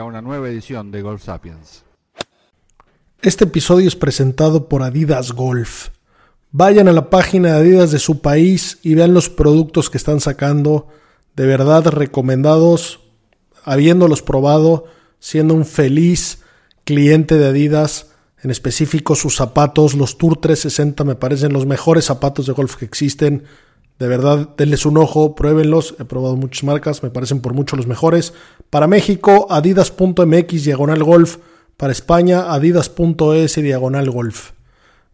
a una nueva edición de Golf Sapiens. Este episodio es presentado por Adidas Golf. Vayan a la página de Adidas de su país y vean los productos que están sacando. De verdad recomendados, habiéndolos probado, siendo un feliz cliente de Adidas, en específico sus zapatos, los Tour 360 me parecen los mejores zapatos de golf que existen. De verdad, denles un ojo, pruébenlos. He probado muchas marcas, me parecen por mucho los mejores. Para México, adidas.mx diagonal golf. Para España, adidas.es diagonal golf.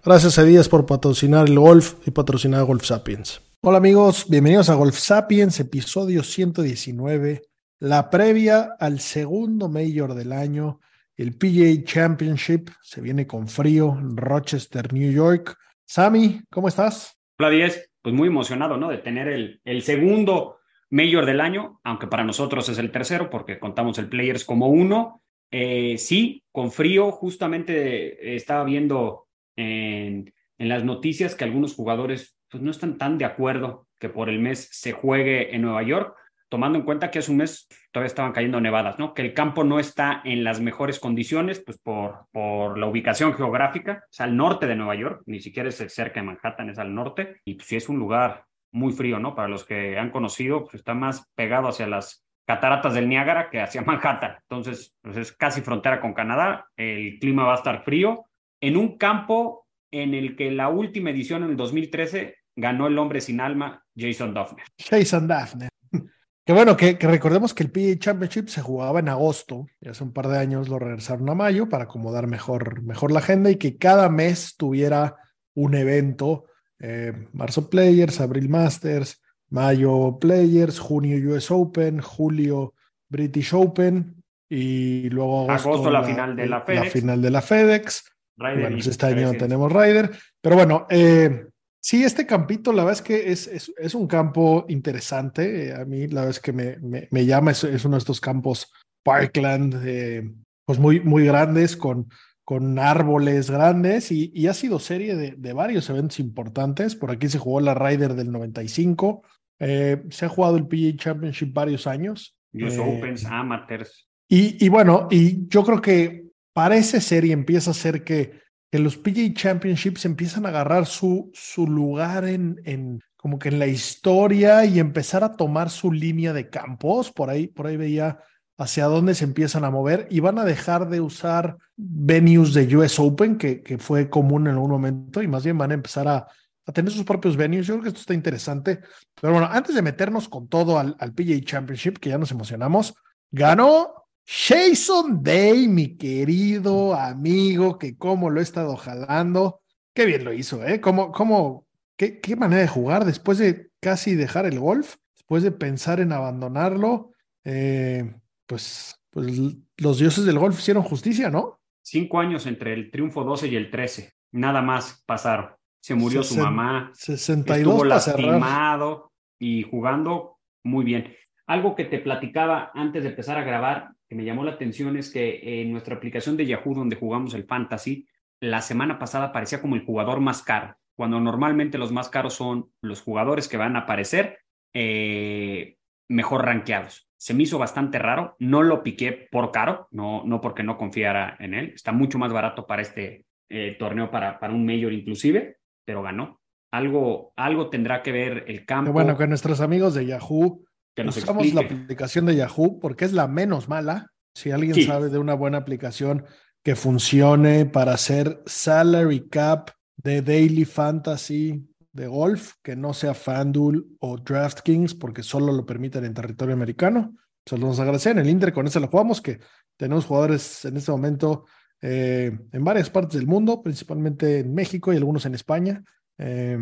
Gracias a Adidas por patrocinar el golf y patrocinar Golf Sapiens. Hola amigos, bienvenidos a Golf Sapiens, episodio 119. La previa al segundo Major del año, el PGA Championship. Se viene con frío en Rochester, New York. Sammy, ¿cómo estás? Hola, 10 pues muy emocionado, ¿no? De tener el, el segundo mayor del año, aunque para nosotros es el tercero porque contamos el Players como uno. Eh, sí, con frío, justamente estaba viendo en, en, las noticias que algunos jugadores pues, no están tan de acuerdo que por el mes se juegue en Nueva York tomando en cuenta que hace un mes todavía estaban cayendo nevadas, ¿no? Que el campo no está en las mejores condiciones, pues por, por la ubicación geográfica, es al norte de Nueva York, ni siquiera es cerca de Manhattan, es al norte, y pues sí es un lugar muy frío, ¿no? Para los que han conocido, pues está más pegado hacia las cataratas del Niágara que hacia Manhattan. Entonces, pues es casi frontera con Canadá, el clima va a estar frío, en un campo en el que la última edición en el 2013 ganó el hombre sin alma, Jason Duffner. Jason Duffner. Que bueno, que, que, recordemos que el PGA Championship se jugaba en agosto y hace un par de años lo regresaron a mayo para acomodar mejor, mejor la agenda y que cada mes tuviera un evento. Eh, marzo Players, abril Masters, mayo Players, junio US Open, julio British Open y luego agosto, agosto la, la, final de la FedEx. La final de la FedEx. bueno, pues este año tenemos Ryder. Pero bueno, eh, Sí, este campito, la verdad es que es, es, es un campo interesante. A mí, la verdad es que me, me, me llama, es, es, uno de estos campos Parkland, eh, pues muy, muy grandes, con, con árboles grandes, y, y ha sido serie de, de, varios eventos importantes. Por aquí se jugó la Ryder del 95, eh, se ha jugado el PGA Championship varios años. US eh, Opens, amateurs. Y, y bueno, y yo creo que para esa serie empieza a ser que que los PGA Championships empiezan a agarrar su, su lugar en, en, como que en la historia y empezar a tomar su línea de campos. Por ahí, por ahí veía hacia dónde se empiezan a mover y van a dejar de usar venues de US Open, que, que fue común en algún momento, y más bien van a empezar a, a tener sus propios venues. Yo creo que esto está interesante. Pero bueno, antes de meternos con todo al, al PGA Championship, que ya nos emocionamos, ganó Jason Day, mi querido amigo, que cómo lo he estado jalando. Qué bien lo hizo, ¿eh? ¿Cómo, cómo, qué, qué manera de jugar después de casi dejar el golf, después de pensar en abandonarlo. Eh, pues, pues los dioses del golf hicieron justicia, ¿no? Cinco años entre el triunfo 12 y el 13. Nada más pasaron. Se murió su mamá. 62 estuvo lastimado y jugando muy bien. Algo que te platicaba antes de empezar a grabar, que me llamó la atención es que en nuestra aplicación de Yahoo, donde jugamos el Fantasy, la semana pasada parecía como el jugador más caro, cuando normalmente los más caros son los jugadores que van a aparecer eh, mejor rankeados. Se me hizo bastante raro, no lo piqué por caro, no, no porque no confiara en él, está mucho más barato para este eh, torneo, para, para un mayor inclusive, pero ganó. Algo, algo tendrá que ver el campo. Bueno, que nuestros amigos de Yahoo que nos Usamos explique. la aplicación de Yahoo porque es la menos mala. Si alguien Sí. sabe de una buena aplicación que funcione para hacer salary cap de daily fantasy de golf, que no sea FanDuel o DraftKings, porque solo lo permiten en territorio americano. Se los agradecen. En el Inter con eso lo jugamos, que tenemos jugadores en este momento eh, en varias partes del mundo, principalmente en México y algunos en España. Eh,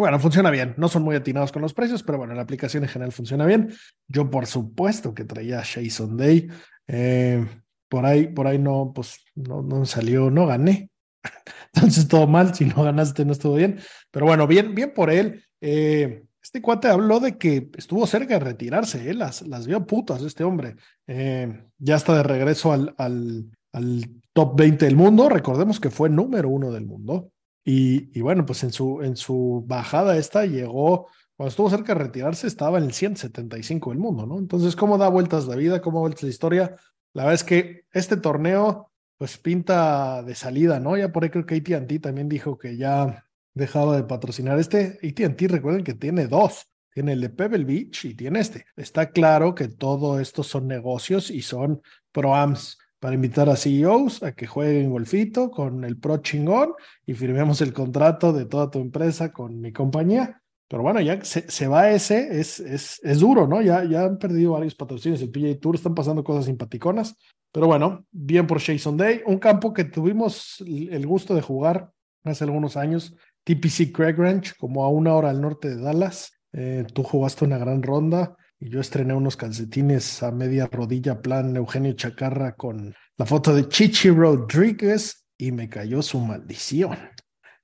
Bueno, funciona bien. No son muy atinados con los precios, pero bueno, la aplicación en general funciona bien. Yo, por supuesto, que traía Jason Day. Eh, por ahí, por ahí no, pues no, no salió, no gané. Entonces todo mal, si no ganaste no estuvo bien. Pero bueno, bien, bien por él. Eh, este cuate habló de que estuvo cerca de retirarse, ¿eh? las, las vio putas este hombre. Eh, ya está de regreso al, al, al, top 20 del mundo. Recordemos que fue número uno del mundo. Y, bueno, pues en su, en su bajada esta llegó, cuando estuvo cerca de retirarse, estaba en el 175 del mundo, ¿no? Entonces, ¿cómo da vueltas la vida? ¿Cómo da vueltas la historia? La verdad es que este torneo, pues pinta de salida, ¿no? Ya por ahí creo que ATT también dijo que ya dejaba de patrocinar este. ATT, recuerden que tiene dos. Tiene el de Pebble Beach y tiene este. Está claro que todo esto son negocios y son proams para invitar a CEOs a que jueguen golfito con el pro chingón y firmemos el contrato de toda tu empresa con mi compañía. Pero bueno, ya se, se va ese, es, es, es, duro, ¿no? Ya, ya han perdido varios patrocinios. El PGA Tour están pasando cosas simpaticonas. Pero bueno, bien por Jason Day. Un campo que tuvimos el gusto de jugar hace algunos años TPC Craig Ranch, como a una hora al norte de Dallas. Eh, tú jugaste una gran ronda y yo estrené unos calcetines a media rodilla, plan Eugenio Chacarra, con la foto de Chichi Rodríguez y me cayó su maldición.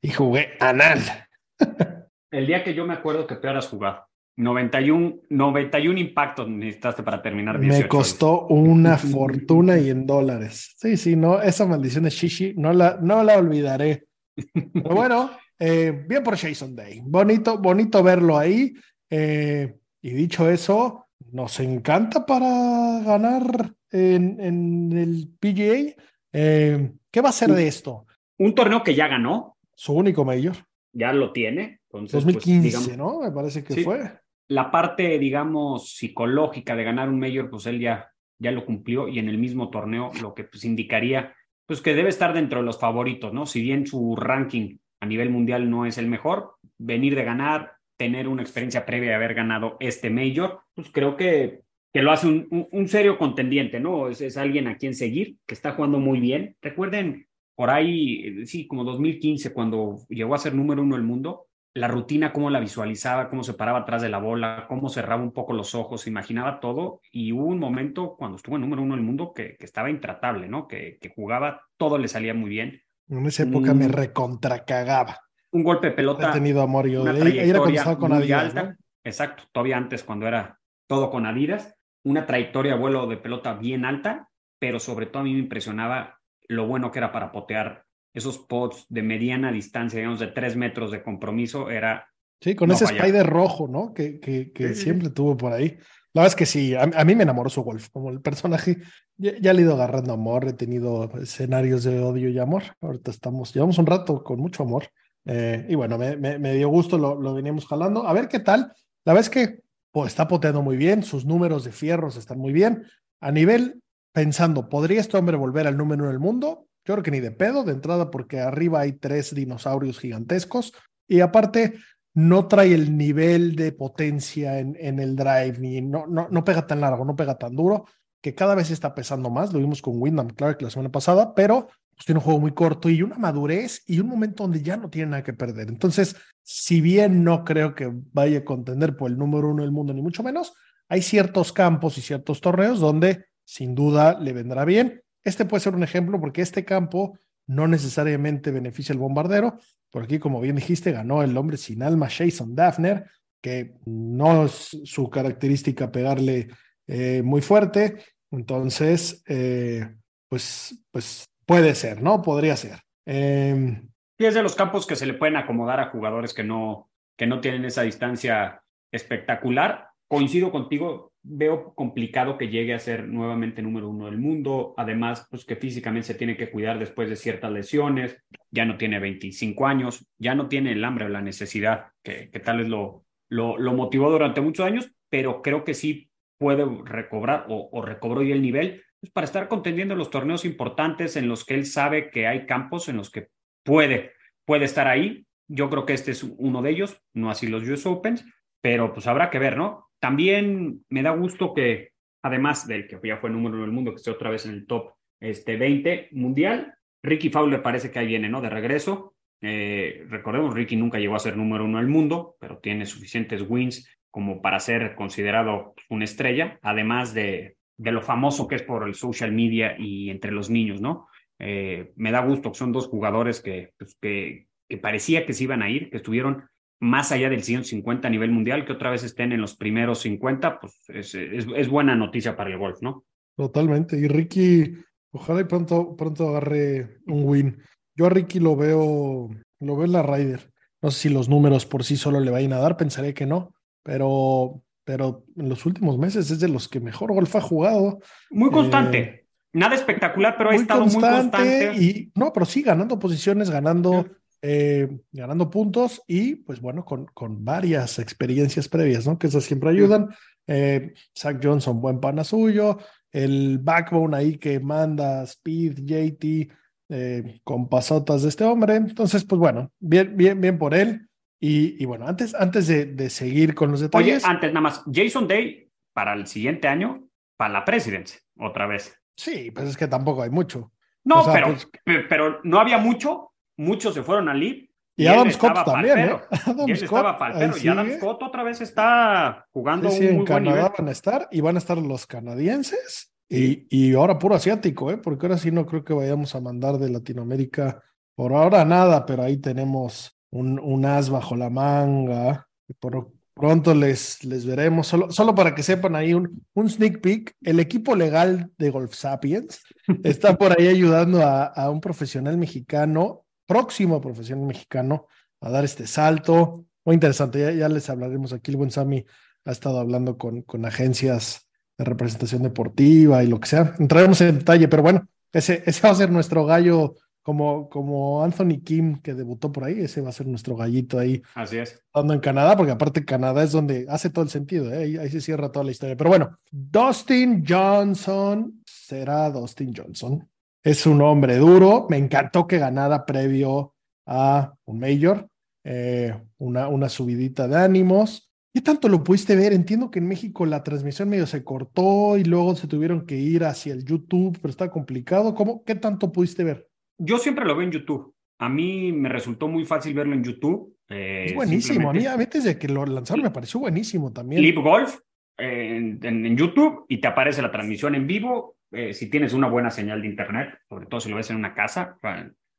Y jugué anal. El día que yo me acuerdo que peor has jugado. 91, 91 impactos necesitaste para terminar. 18 me costó una fortuna y en dólares. Sí, sí, no, esa maldición de Chichi no la, no la olvidaré. Pero bueno, eh, bien por Jason Day. Bonito, bonito verlo ahí. Eh, y dicho eso, nos encanta para ganar en, en el PGA. Eh, ¿Qué va a ser de esto? Un torneo que ya ganó. Su único mayor. Ya lo tiene. Entonces, 2015, pues, digamos, ¿no? Me parece que sí, fue. La parte, digamos, psicológica de ganar un mayor, pues él ya, ya lo cumplió y en el mismo torneo lo que pues indicaría pues que debe estar dentro de los favoritos, ¿no? Si bien su ranking a nivel mundial no es el mejor, venir de ganar, tener una experiencia previa de haber ganado este Major, pues creo que, que lo hace un, un, un serio contendiente, ¿no? Es, es, alguien a quien seguir, que está jugando muy bien. Recuerden, por ahí, sí, como 2015, cuando llegó a ser número uno del mundo, la rutina, cómo la visualizaba, cómo se paraba atrás de la bola, cómo cerraba un poco los ojos, imaginaba todo. Y hubo un momento cuando estuvo en número uno del mundo que, que estaba intratable, ¿no? Que, que jugaba, todo le salía muy bien en esa época me recontracagaba. Un golpe de pelota. He tenido amor yo. Una trayectoria con muy Adidas, alta. ¿no? Exacto, todavía antes cuando era todo con Adidas. Una trayectoria vuelo de pelota bien alta, pero sobre todo a mí me impresionaba lo bueno que era para potear esos pots de mediana distancia, digamos de tres metros de compromiso, era... Sí, con no ese fallar. spider rojo, ¿no? Que, que, que sí, siempre tuvo por ahí. La verdad es que sí, a, a, mí me enamoró su golf, como el personaje, ya, ya, le he ido agarrando amor, he tenido escenarios de odio y amor, ahorita estamos, llevamos un rato con mucho amor, eh, y bueno, me, dio gusto, lo, lo veníamos jalando, a ver qué tal, la verdad es que pues, está poteando muy bien, sus números de fierros están muy bien, a nivel, pensando, ¿podría este hombre volver al número uno del mundo? Yo creo que ni de pedo, de entrada, porque arriba hay tres dinosaurios gigantescos, y aparte, no trae el nivel de potencia en, en el drive, ni no, no, no, pega tan largo, no pega tan duro, que cada vez está pesando más. Lo vimos con Wyndham Clark la semana pasada, pero pues, tiene un juego muy corto y una madurez y un momento donde ya no tiene nada que perder. Entonces, si bien no creo que vaya a contender por el número uno del mundo, ni mucho menos, hay ciertos campos y ciertos torneos donde sin duda le vendrá bien. Este puede ser un ejemplo porque este campo no necesariamente beneficia al bombardero, por aquí, como bien dijiste, ganó el hombre sin alma, Jason Daphner, que no es su característica pegarle eh, muy fuerte. Entonces, eh, pues, pues puede ser, ¿no? Podría ser. Eh, es de los campos que se le pueden acomodar a jugadores que no, que no tienen esa distancia espectacular. Coincido contigo, veo complicado que llegue a ser nuevamente número uno del mundo. Además, pues que físicamente se tiene que cuidar después de ciertas lesiones. Ya no tiene 25 años, ya no tiene el hambre o la necesidad que, que tal vez lo, lo, lo, motivó durante muchos años, pero creo que sí puede recobrar o, o recobró el nivel para estar contendiendo los torneos importantes en los que él sabe que hay campos en los que puede, puede estar ahí. Yo creo que este es uno de ellos, no así los US Opens, pero pues habrá que ver, ¿no? También me da gusto que, además del que ya fue número uno del mundo, que esté otra vez en el top este, 20 mundial, Ricky Fowler parece que ahí viene, ¿no? De regreso. Eh, recordemos, Ricky nunca llegó a ser número uno del mundo, pero tiene suficientes wins como para ser considerado una estrella, además de, de lo famoso que es por el social media y entre los niños, ¿no? Eh, me da gusto que son dos jugadores que, pues, que, que parecía que se iban a ir, que estuvieron más allá del 150 a nivel mundial, que otra vez estén en los primeros 50, pues es, es, buena noticia para el golf, ¿no? Totalmente. Y Ricky, ojalá y pronto, pronto agarre un win. Yo a Ricky lo veo, lo veo en la Ryder. No sé si los números por sí solo le vayan a dar, pensaré que no, pero, pero en los últimos meses es de los que mejor golf ha jugado. Muy constante. Eh, Nada espectacular, pero ha estado muy constante. Y, no, pero sí, ganando posiciones, ganando, eh, ganando puntos y, pues bueno, con, con varias experiencias previas, ¿no? Que esas siempre ayudan. Eh, Zach Johnson, buen pana suyo. El backbone ahí que manda Speed, JT, con pasotas de este hombre. Entonces, pues bueno, bien, bien, bien por él. Y, y bueno, antes, antes de, de, seguir con los detalles. Oye, antes nada más, Jason Day para el siguiente año, para la presidencia, otra vez. Sí, pues es que tampoco hay mucho. No, o sea, pero, pues... pero no había mucho, muchos se fueron al lead. Y, y Adam Scott también, ¿eh? Adam y él Scott, estaba perro. Y Adam Scott otra vez está jugando sí, sí, un muy en Canadá buen nivel. van a estar y van a estar los canadienses y, y, ahora puro asiático, ¿eh? Porque ahora sí no creo que vayamos a mandar de Latinoamérica por ahora nada, pero ahí tenemos un, un as bajo la manga. Por, pronto les, les veremos. Solo, solo para que sepan ahí un, un sneak peek, el equipo legal de Golf Sapiens está por ahí ayudando a, a un profesional mexicano, próximo profesional mexicano, a dar este salto. Muy interesante, ya, ya les hablaremos aquí. El buen Sammy ha estado hablando con, con agencias de representación deportiva y lo que sea. Entraremos en detalle, pero bueno, ese, ese va a ser nuestro gallo como, como Anthony Kim, que debutó por ahí, ese va a ser nuestro gallito ahí. Así es. Estando en Canadá, porque aparte Canadá es donde hace todo el sentido, ¿eh? ahí, ahí, se cierra toda la historia. Pero bueno, Dustin Johnson será Dustin Johnson. Es un hombre duro. Me encantó que ganara previo a un Major, eh, una, una subidita de ánimos. ¿Qué tanto lo pudiste ver? Entiendo que en México la transmisión medio se cortó y luego se tuvieron que ir hacia el YouTube, pero está complicado. ¿Cómo, ¿Qué tanto pudiste ver? Yo siempre lo veo en YouTube. A mí me resultó muy fácil verlo en YouTube. Eh, es buenísimo. A mí, a mí desde que lo lanzaron me pareció buenísimo también. Live Golf eh, en, en, en, YouTube y te aparece la transmisión en vivo. Eh, si tienes una buena señal de internet, sobre todo si lo ves en una casa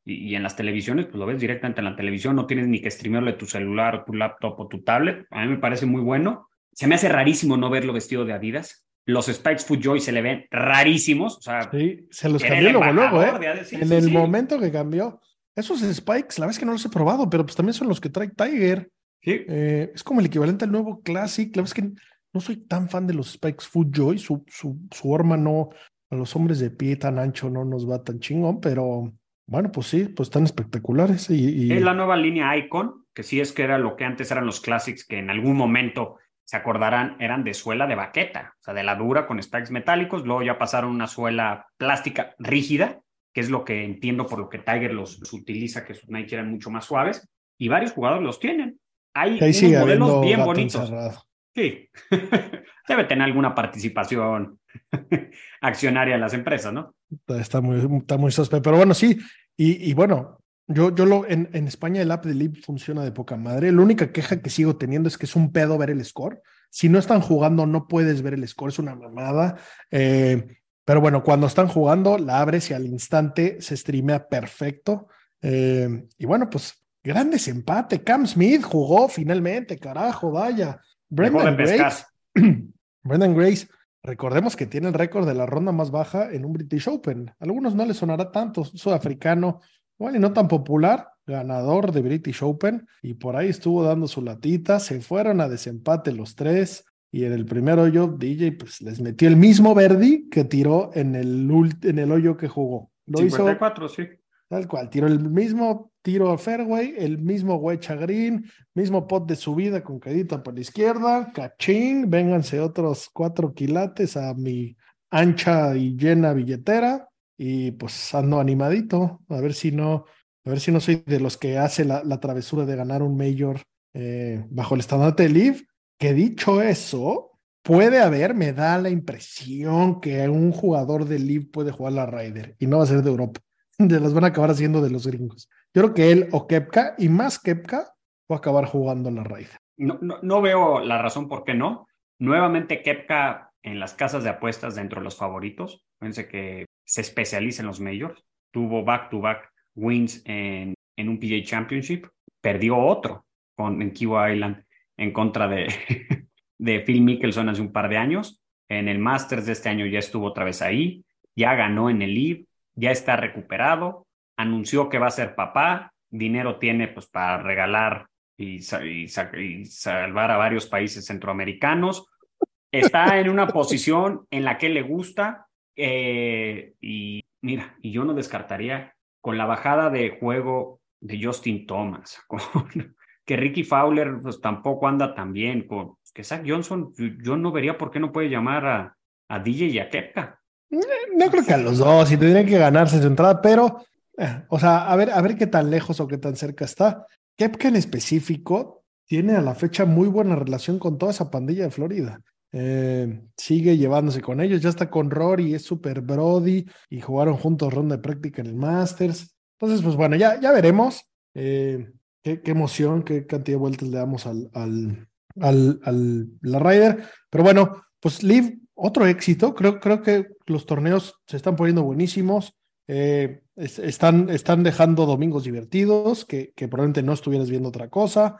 y, y, en las televisiones, pues lo ves directamente en la televisión. No tienes ni que streamearle tu celular, tu laptop o tu tablet. A mí me parece muy bueno. Se me hace rarísimo no verlo vestido de Adidas los Spikes Footjoy se le ven rarísimos. O sea, sí, se los cambió luego, luego, ¿eh? Sí, en sí, el sí. momento que cambió. Esos Spikes, la vez que no los he probado, pero pues también son los que trae Tiger. Sí. Eh, es como el equivalente al nuevo Classic. La vez que no soy tan fan de los Spikes Footjoy. Su, su, su no, a los hombres de pie tan ancho no nos va tan chingón, pero bueno, pues sí, pues están espectaculares. Y, y... Es la nueva línea Icon, que sí es que era lo que antes eran los Classics, que en algún momento se acordarán, eran de suela de baqueta, o sea, de la dura con spikes metálicos, luego ya pasaron una suela plástica rígida, que es lo que entiendo por lo que Tiger los, los utiliza, que sus Nike eran mucho más suaves, y varios jugadores los tienen. Hay Ahí unos modelos bien bonitos. Encerrado. Sí, debe tener alguna participación accionaria en las empresas, ¿no? Está muy, está muy sospe, pero bueno, sí, y, y bueno, yo, yo lo, en, en, España el app de Lib funciona de poca madre. La única queja que sigo teniendo es que es un pedo ver el score. Si no están jugando, no puedes ver el score, es una mamada. Eh, pero bueno, cuando están jugando, la abres y al instante se streamea perfecto. Eh, y bueno, pues gran desempate. Cam Smith jugó finalmente, carajo, vaya. Brendan Grace. Brendan Grace, recordemos que tiene el récord de la ronda más baja en un British Open. A algunos no les sonará tanto, sudafricano, bueno, y no tan popular, ganador de British Open, y por ahí estuvo dando su latita, se fueron a desempate los tres, y en el primer hoyo DJ pues les metió el mismo Verdi que tiró en el, en el hoyo que jugó. Lo 54, hizo, sí. Tal cual, tiró el mismo tiro a fairway, el mismo wedge a green, mismo pot de subida con cadita por la izquierda, cachín, vénganse otros cuatro quilates a mi ancha y llena billetera, y pues ando animadito, a ver si no, a ver si no soy de los que hace la, la travesura de ganar un mayor eh, bajo el estandarte de Live, que dicho eso, puede haber, me da la impresión que un jugador de Live puede jugar la Ryder y no va a ser de Europa, de las van a acabar haciendo de los gringos. Yo creo que él o Kepka, y más Kepka, va a acabar jugando la raíz. No, no, no, veo la razón por qué no. Nuevamente Kepka en las casas de apuestas dentro de los favoritos. Fíjense que se especializa en los majors. Tuvo back-to-back wins en, en, un PGA Championship. Perdió otro con, en Kiwa Island en contra de, de Phil Mickelson hace un par de años. En el Masters de este año ya estuvo otra vez ahí. Ya ganó en el Live. Ya está recuperado. Anunció que va a ser papá. Dinero tiene pues para regalar y salvar a varios países centroamericanos. Está en una posición en la que le gusta eh, y mira, y yo no descartaría con la bajada de juego de Justin Thomas, con, que Ricky Fowler pues tampoco anda tan bien, con que Zach Johnson, yo, no vería por qué no puede llamar a, a DJ y a Kepka. No creo que a los dos, y tendrían que ganarse su entrada, pero, eh, o sea, a ver, a ver qué tan lejos o qué tan cerca está. Kepka en específico tiene a la fecha muy buena relación con toda esa pandilla de Florida. Eh, sigue llevándose con ellos, ya está con Rory, es super Brody y jugaron juntos ronda de práctica en el Masters. Entonces, pues bueno, ya, ya veremos eh, qué, qué, emoción, qué cantidad de vueltas le damos al, al, al, al la Ryder. Pero bueno, pues Liv, otro éxito. Creo, creo que los torneos se están poniendo buenísimos. Eh, es, están, están dejando domingos divertidos, que, probablemente no estuvieras viendo otra cosa.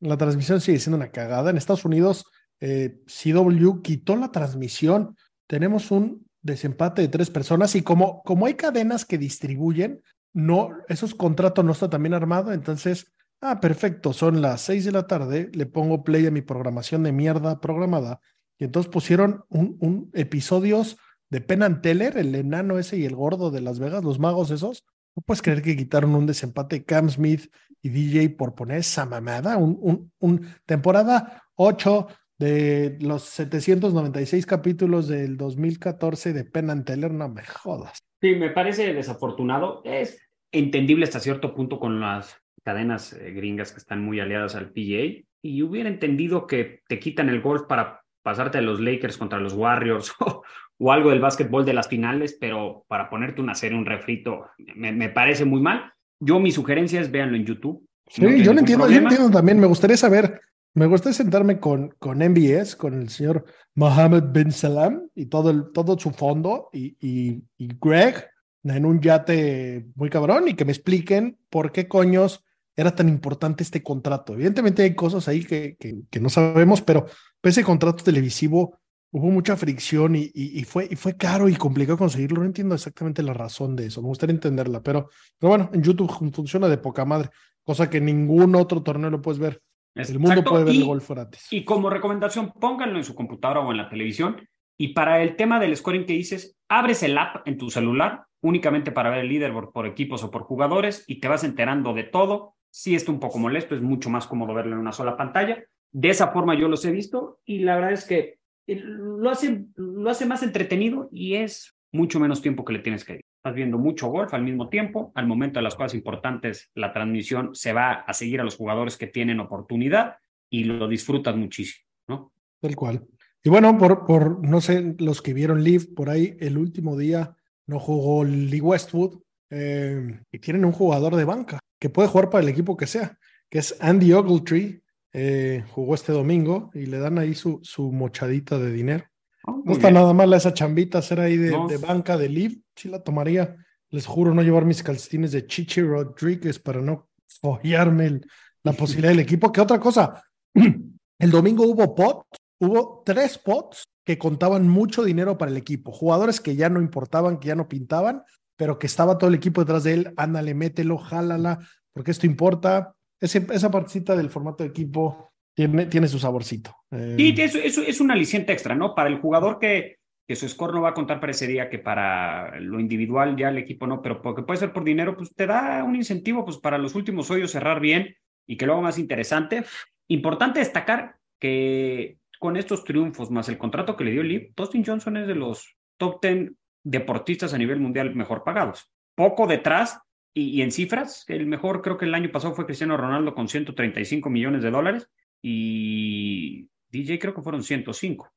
La transmisión sigue siendo una cagada. En Estados Unidos, eh, CW quitó la transmisión. Tenemos un desempate de tres personas y como, como hay cadenas que distribuyen, no, esos contratos no está tan bien armado, entonces, ah, perfecto, son las seis de la tarde, le pongo play a mi programación de mierda programada y entonces pusieron un, un episodios de Penn Teller, el enano ese y el gordo de Las Vegas, los magos esos. ¿No puedes creer que quitaron un desempate Cam Smith y DJ por poner esa mamada? Un, un, un temporada 8 de los 796 capítulos del 2014 de Penn and Teller, no me jodas. Sí, me parece desafortunado. Es entendible hasta cierto punto con las cadenas eh, gringas que están muy aliadas al PGA y hubiera entendido que te quitan el golf para pasarte a los Lakers contra los Warriors o, o algo del básquetbol de las finales, pero para ponerte una serie, un refrito, me, me parece muy mal. Yo mi sugerencia es véanlo en YouTube. Sí, no yo lo entiendo, problema. yo entiendo también. Me gustaría saber, me gustaría sentarme con, con MBS, con el señor Mohammed bin Salam y todo, el, todo su fondo y, y, y Greg en un yate muy cabrón y que me expliquen por qué coños era tan importante este contrato. Evidentemente hay cosas ahí que, que, no sabemos, pero ese contrato televisivo hubo mucha fricción y, y, y, fue, y fue caro y complicado conseguirlo. No entiendo exactamente la razón de eso. Me gustaría entenderla, pero, pero bueno, en YouTube funciona de poca madre, cosa que ningún otro torneo lo puedes ver. Exacto. El mundo puede ver y, el golf gratis. Y como recomendación, pónganlo en su computadora o en la televisión. Y para el tema del scoring que dices, abres el app en tu celular únicamente para ver el leaderboard por equipos o por jugadores y te vas enterando de todo. Sí está un poco molesto, es mucho más cómodo verlo en una sola pantalla. De esa forma yo los he visto y la verdad es que lo hace, lo hace más entretenido y es mucho menos tiempo que le tienes que ir. Estás viendo mucho golf al mismo tiempo. Al momento de las cosas importantes, la transmisión se va a seguir a los jugadores que tienen oportunidad y lo disfrutas muchísimo, ¿no? Tal cual. Y bueno, por, por no sé, los que vieron Live por ahí, el último día no jugó Lee Westwood eh, y tienen un jugador de banca que puede jugar para el equipo que sea, que es Andy Ogletree, eh, jugó este domingo y le dan ahí su, su mochadita de dinero. Oh, no está bien. nada mal esa chambita hacer ahí de, no. de banca de Liv, sí la tomaría. Les juro no llevar mis calcetines de Chichi Rodríguez para no follarme el, la posibilidad del equipo. ¿Qué otra cosa? El domingo hubo pot, hubo tres pots que contaban mucho dinero para el equipo. Jugadores que ya no importaban, que ya no pintaban, pero que estaba todo el equipo detrás de él. Ándale, mételo, jálala, porque esto importa esa partecita del formato de equipo tiene, su saborcito. Eh... Sí, eso, eso, es un aliciente extra, ¿no? Para el jugador que su score no va a contar parecería que para lo individual ya el equipo no, pero porque puede ser por dinero, pues te da un incentivo pues para los últimos hoyos cerrar bien y que lo haga más interesante. Importante destacar que con estos triunfos más el contrato que le dio Lee, Dustin Johnson es de los top 10 deportistas a nivel mundial mejor pagados. Poco detrás y, y, en cifras, el mejor creo que el año pasado fue Cristiano Ronaldo con 135 millones de dólares y DJ creo que fueron 105.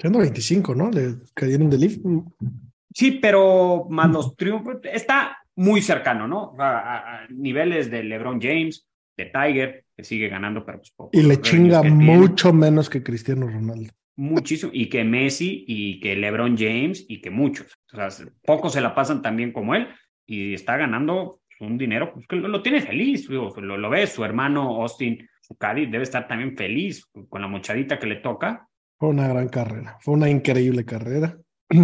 125, ¿no? Le cayeron de Leaf. Sí, pero más los triunfos. Está muy cercano, ¿no? A, niveles de LeBron James, de Tiger, que sigue ganando, pero pues Y le chinga mucho menos que Cristiano Ronaldo. Muchísimo, y que Messi, y que LeBron James, y que muchos. O sea, pocos se la pasan tan bien como él, y está ganando un dinero pues, que lo, tiene feliz, lo, lo ves, su hermano Austin, su Cádiz, debe estar también feliz con la mochadita que le toca. Fue una gran carrera, fue una increíble carrera.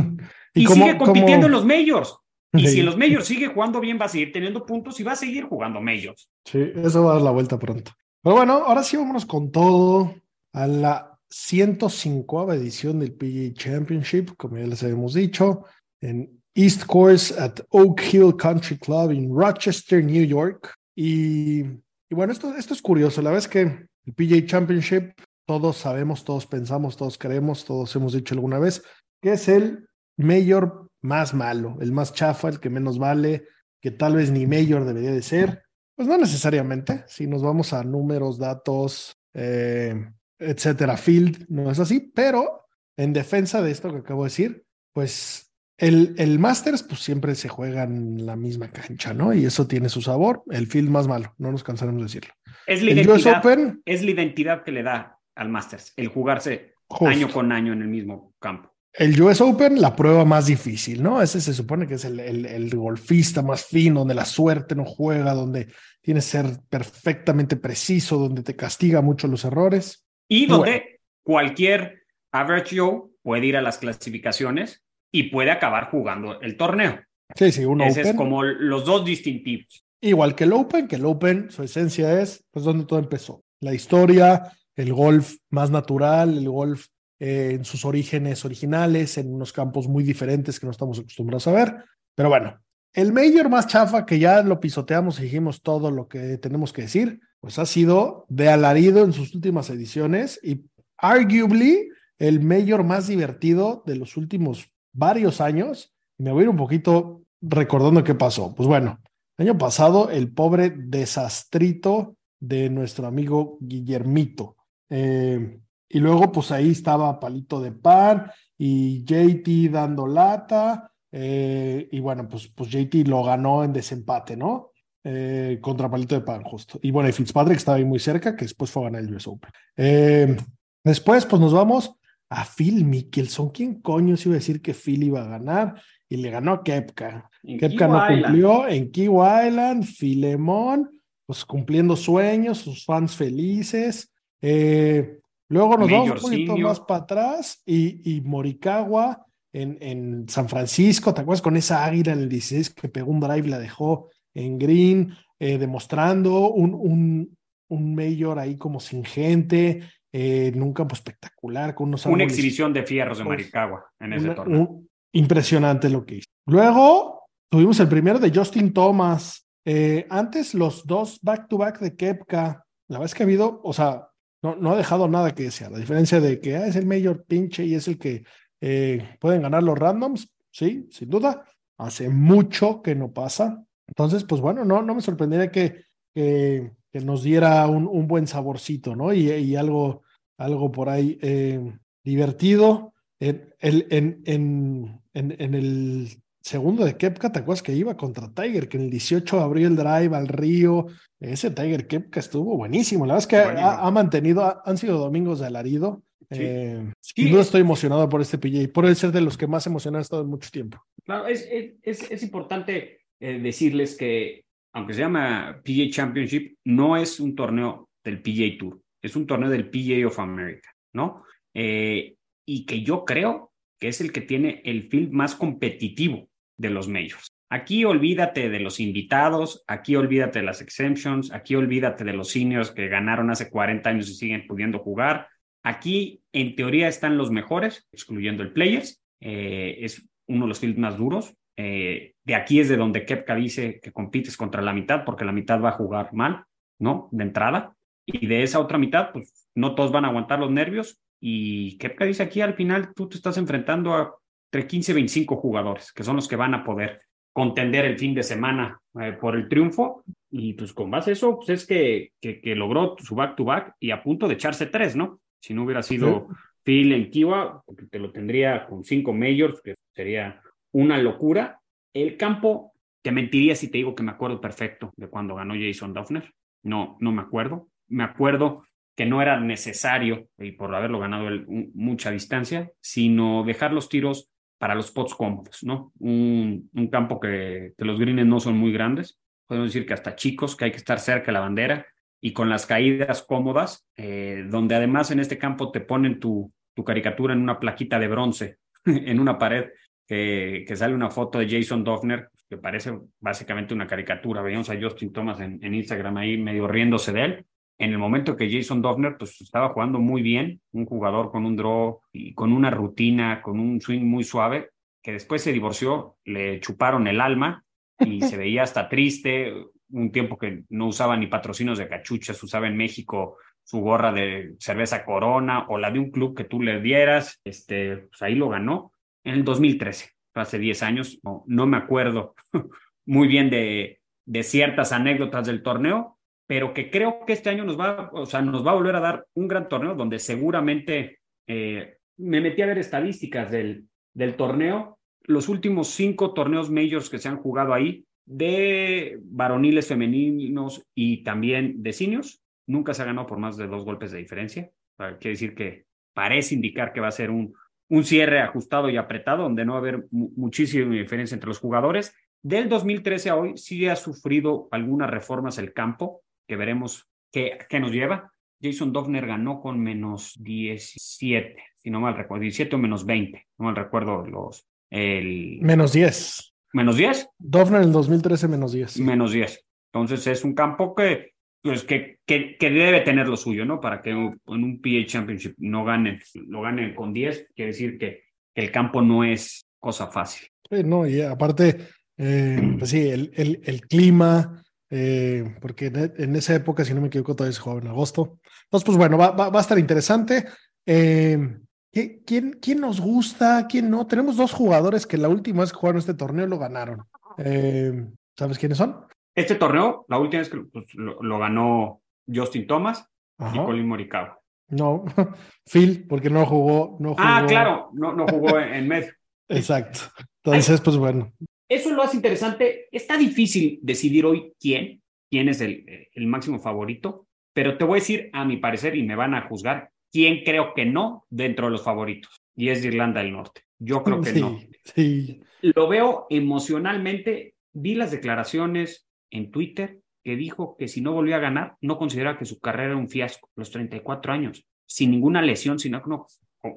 Y, sigue compitiendo en los majors. Y si en los majors sigue jugando bien, va a seguir teniendo puntos y va a seguir jugando majors. Sí, eso va a dar la vuelta pronto. Pero bueno, ahora sí vámonos con todo a la 105 edición del PGA Championship, como ya les habíamos dicho, en East Course at Oak Hill Country Club en Rochester, New York. Y, y bueno, esto, esto es curioso. La vez que el PGA Championship, todos sabemos, todos pensamos, todos creemos, todos hemos dicho alguna vez, que es el mayor más malo, el más chafa, el que menos vale, que tal vez ni mayor debería de ser. Pues no necesariamente, si nos vamos a números, datos, eh, etcétera, field, no es así, pero en defensa de esto que acabo de decir, pues el, el Masters pues siempre se juega en la misma cancha, ¿no? Y eso tiene su sabor, el field más malo, no nos cansaremos de decirlo. Es la, identidad, Open, es la identidad que le da al Masters, el jugarse año con año en el mismo campo el US Open, la prueba más difícil, ¿no? Ese se supone que es el, el, golfista más fino, donde la suerte no juega, donde tienes que ser perfectamente preciso, donde te castiga mucho los errores. Y donde cualquier average Joe puede ir a las clasificaciones y puede acabar jugando el torneo. Sí, sí, un Ese es como los dos distintivos. Igual que el Open, que el Open, su esencia es, pues, donde todo empezó. La historia, el golf más natural, el golf eh, en sus orígenes originales, en unos campos muy diferentes que no estamos acostumbrados a ver. Pero bueno, el mayor más chafa que ya lo pisoteamos y dijimos todo lo que tenemos que decir, pues ha sido de alarido en sus últimas ediciones y arguably el mayor más divertido de los últimos varios años. Y me voy a ir un poquito recordando qué pasó. Pues bueno, el año pasado el pobre desastrito de nuestro amigo Guillermito. Eh, y luego, pues ahí estaba Palito de Pan y JT dando lata. Eh, y bueno, pues, pues JT lo ganó en desempate, ¿no? Eh, contra Palito de Pan, justo. Y bueno, y Fitzpatrick estaba ahí muy cerca, que después fue a ganar el US Open. Eh, después, pues nos vamos a Phil Mickelson. ¿Quién coño se iba a decir que Phil iba a ganar? Y le ganó a Kepka. Kepka no cumplió en Key Island, Filemón, pues cumpliendo sueños, sus fans felices. Eh, Luego nos vamos un poquito más para atrás y, y Morikawa en, en, San Francisco, ¿te acuerdas con esa águila en el 16 que pegó un drive, la dejó en green, eh, demostrando un, un, un mayor ahí como sin gente, eh, en un campo espectacular con unos Una exhibición de fierros de Morikawa en ese torneo. impresionante lo que hizo. Luego tuvimos el primero de Justin Thomas. Eh, antes los dos back-to-back de Kepka. La verdad es que ha habido, o sea, no, ha dejado nada que desear. La diferencia de que ah, es el mayor pinche y es el que eh, pueden ganar los randoms, sí, sin duda. Hace mucho que no pasa. Entonces, pues bueno, no, no me sorprendería que, que, nos diera un, un, buen saborcito, ¿no? Y, algo, algo por ahí eh, divertido. En, en, en, en, el segundo de Kepka, ¿te que iba contra Tiger? Que en el 18 abrió el drive al río. Ese Tiger Kepka estuvo buenísimo. La verdad es que ha, mantenido, han sido domingos de alarido. Sí. Eh, estoy emocionado por este PJ, por el ser de los que más emocionado he estado en mucho tiempo. Claro, es, es, es importante eh, decirles que, aunque se llama PJ Championship, no es un torneo del PJ Tour, es un torneo del PJ of America, ¿no? Eh, y que yo creo que es el que tiene el field más competitivo de los majors. Aquí olvídate de los invitados, aquí olvídate de las exemptions, aquí olvídate de los seniors que ganaron hace 40 años y siguen pudiendo jugar. Aquí, en teoría, están los mejores, excluyendo el Players. Eh, es uno de los fields más duros. Eh, de aquí es de donde Kepka dice que compites contra la mitad, porque la mitad va a jugar mal, ¿no? De entrada. Y de esa otra mitad, pues no todos van a aguantar los nervios. Y Kepka dice aquí al final, tú te estás enfrentando a entre 15 y 25 jugadores, que son los que van a poder contender el fin de semana eh, por el triunfo. Y pues con base a eso, pues es que, que, logró su back-to-back y a punto de echarse tres, ¿no? Si no hubiera sido Phil en Kiwa, te lo tendría con cinco majors, que sería una locura. El campo te mentiría si te digo que me acuerdo perfecto de cuando ganó Jason Duffner. No, no me acuerdo. Me acuerdo que no era necesario, y por haberlo ganado mucha distancia, sino dejar los tiros para los pots cómodos, ¿no? Un, un campo que, que, los greens no son muy grandes, podemos decir que hasta chicos, que hay que estar cerca de la bandera y con las caídas cómodas, eh, donde además en este campo te ponen tu, tu caricatura en una plaquita de bronce, en una pared, que, que, sale una foto de Jason Doffner, que parece básicamente una caricatura. Veíamos a Justin Thomas en, en Instagram ahí medio riéndose de él en el momento que Jason Dovner pues estaba jugando muy bien, un jugador con un draw y con una rutina, con un swing muy suave, que después se divorció, le chuparon el alma y se veía hasta triste, un tiempo que no usaba ni patrocinios de cachuchas, usaba en México su gorra de cerveza Corona o la de un club que tú le dieras, este, pues ahí lo ganó en el 2013, hace 10 años, no, no me acuerdo muy bien de, de ciertas anécdotas del torneo, pero que creo que este año nos va, o sea, nos va a volver a dar un gran torneo donde seguramente eh, me metí a ver estadísticas del, del torneo. Los últimos cinco torneos majors que se han jugado ahí, de varoniles femeninos y también de seniors, nunca se ha ganado por más de dos golpes de diferencia. Quiere decir que parece indicar que va a ser un, un cierre ajustado y apretado, donde no va a haber muchísima diferencia entre los jugadores. Del 2013 a hoy sí ha sufrido algunas reformas el campo, que veremos qué, qué nos lleva. Jason Dovner ganó con menos 17, si no mal recuerdo, 17 o menos 20, no mal recuerdo los... El... Menos 10. ¿Menos 10? Dovner en el 2013 menos 10. Menos 10. Entonces es un campo que, pues, que, que, que, debe tener lo suyo, ¿no? Para que en un PA Championship no gane, lo gane con 10, quiere decir que, el campo no es cosa fácil. Sí, no, y aparte, eh, pues sí, el, el, el clima, eh, porque en esa época, si no me equivoco, todavía se jugaba en agosto. Entonces, pues bueno, va, va, a estar interesante. Eh, ¿quién, ¿Quién nos gusta? ¿Quién no? Tenemos dos jugadores que la última vez que jugaron este torneo lo ganaron. Eh, ¿Sabes quiénes son? Este torneo, la última vez que pues, lo, ganó Justin Thomas y Colin Morikawa. No, Phil, porque no jugó. No Ah, claro, no, no jugó en medio. Exacto. Entonces, pues bueno, eso lo hace interesante. Está difícil decidir hoy quién, quién es el, el máximo favorito, pero te voy a decir, a mi parecer, y me van a juzgar, quién creo que no dentro de los favoritos, y es de Irlanda del Norte. Yo creo que no. Sí. Lo veo emocionalmente. Vi las declaraciones en Twitter que dijo que si no volvía a ganar, no considera que su carrera era un fiasco, los 34 años, sin ninguna lesión, sino que no,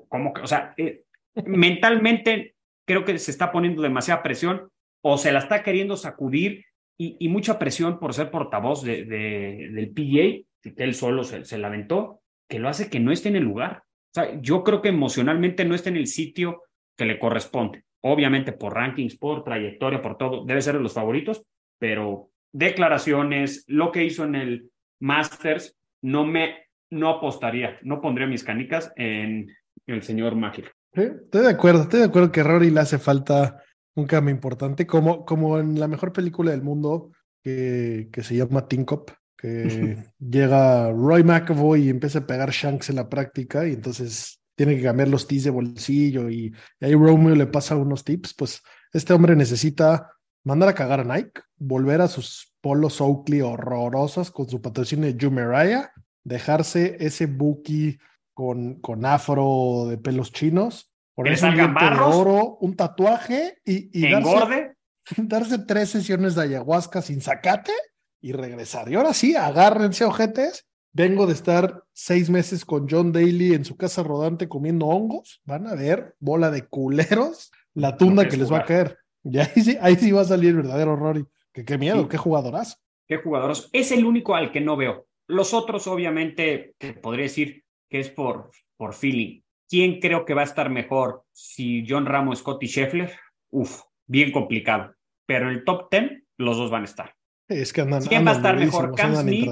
como que, o sea, eh, mentalmente creo que se está poniendo demasiada presión o se la está queriendo sacudir y, mucha presión por ser portavoz de, del PGA, que él solo se, se lamentó, que lo hace que no esté en el lugar. O sea, yo creo que emocionalmente no está en el sitio que le corresponde. Obviamente por rankings, por trayectoria, por todo, debe ser de los favoritos, pero declaraciones, lo que hizo en el Masters, no me, no apostaría, no pondría mis canicas en el señor Mágico. estoy de acuerdo, estoy de acuerdo que Rory le hace falta un cambio importante, como, como en la mejor película del mundo que, que se llama Teen Cop, que llega Roy McAvoy y empieza a pegar shanks en la práctica y entonces tiene que cambiar los tees de bolsillo y, ahí Romeo le pasa unos tips, pues este hombre necesita mandar a cagar a Nike, volver a sus polos Oakley horrorosos con su patrocinio de Jumeraya, dejarse ese buki con, con afro de pelos chinos ponerse un de oro, un tatuaje y, y darse, darse, tres sesiones de ayahuasca sin sacate y regresar. Y ahora sí, agárrense, ojetes. Vengo de estar seis meses con John Daly en su casa rodante comiendo hongos. Van a ver, bola de culeros, la tunda que, les va a caer. Y ahí sí, ahí sí va a salir el verdadero Rory. Que qué miedo, qué jugadorazo. Qué jugadoras. Es el único al que no veo. Los otros, obviamente, podría decir que es por, por feeling. ¿Quién creo que va a estar mejor? Si John Ramos, Scotty Scheffler, uf, bien complicado. Pero en el top 10, los dos van a estar. Es que andan, ¿Quién va a estar mejor? Cam Smith,